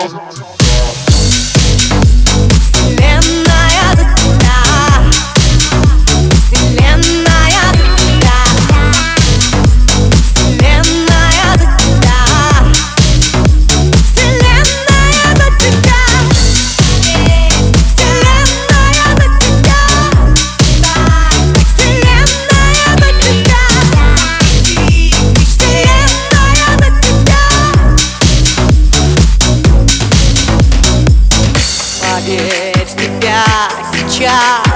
Jones. верь в себя сейчас.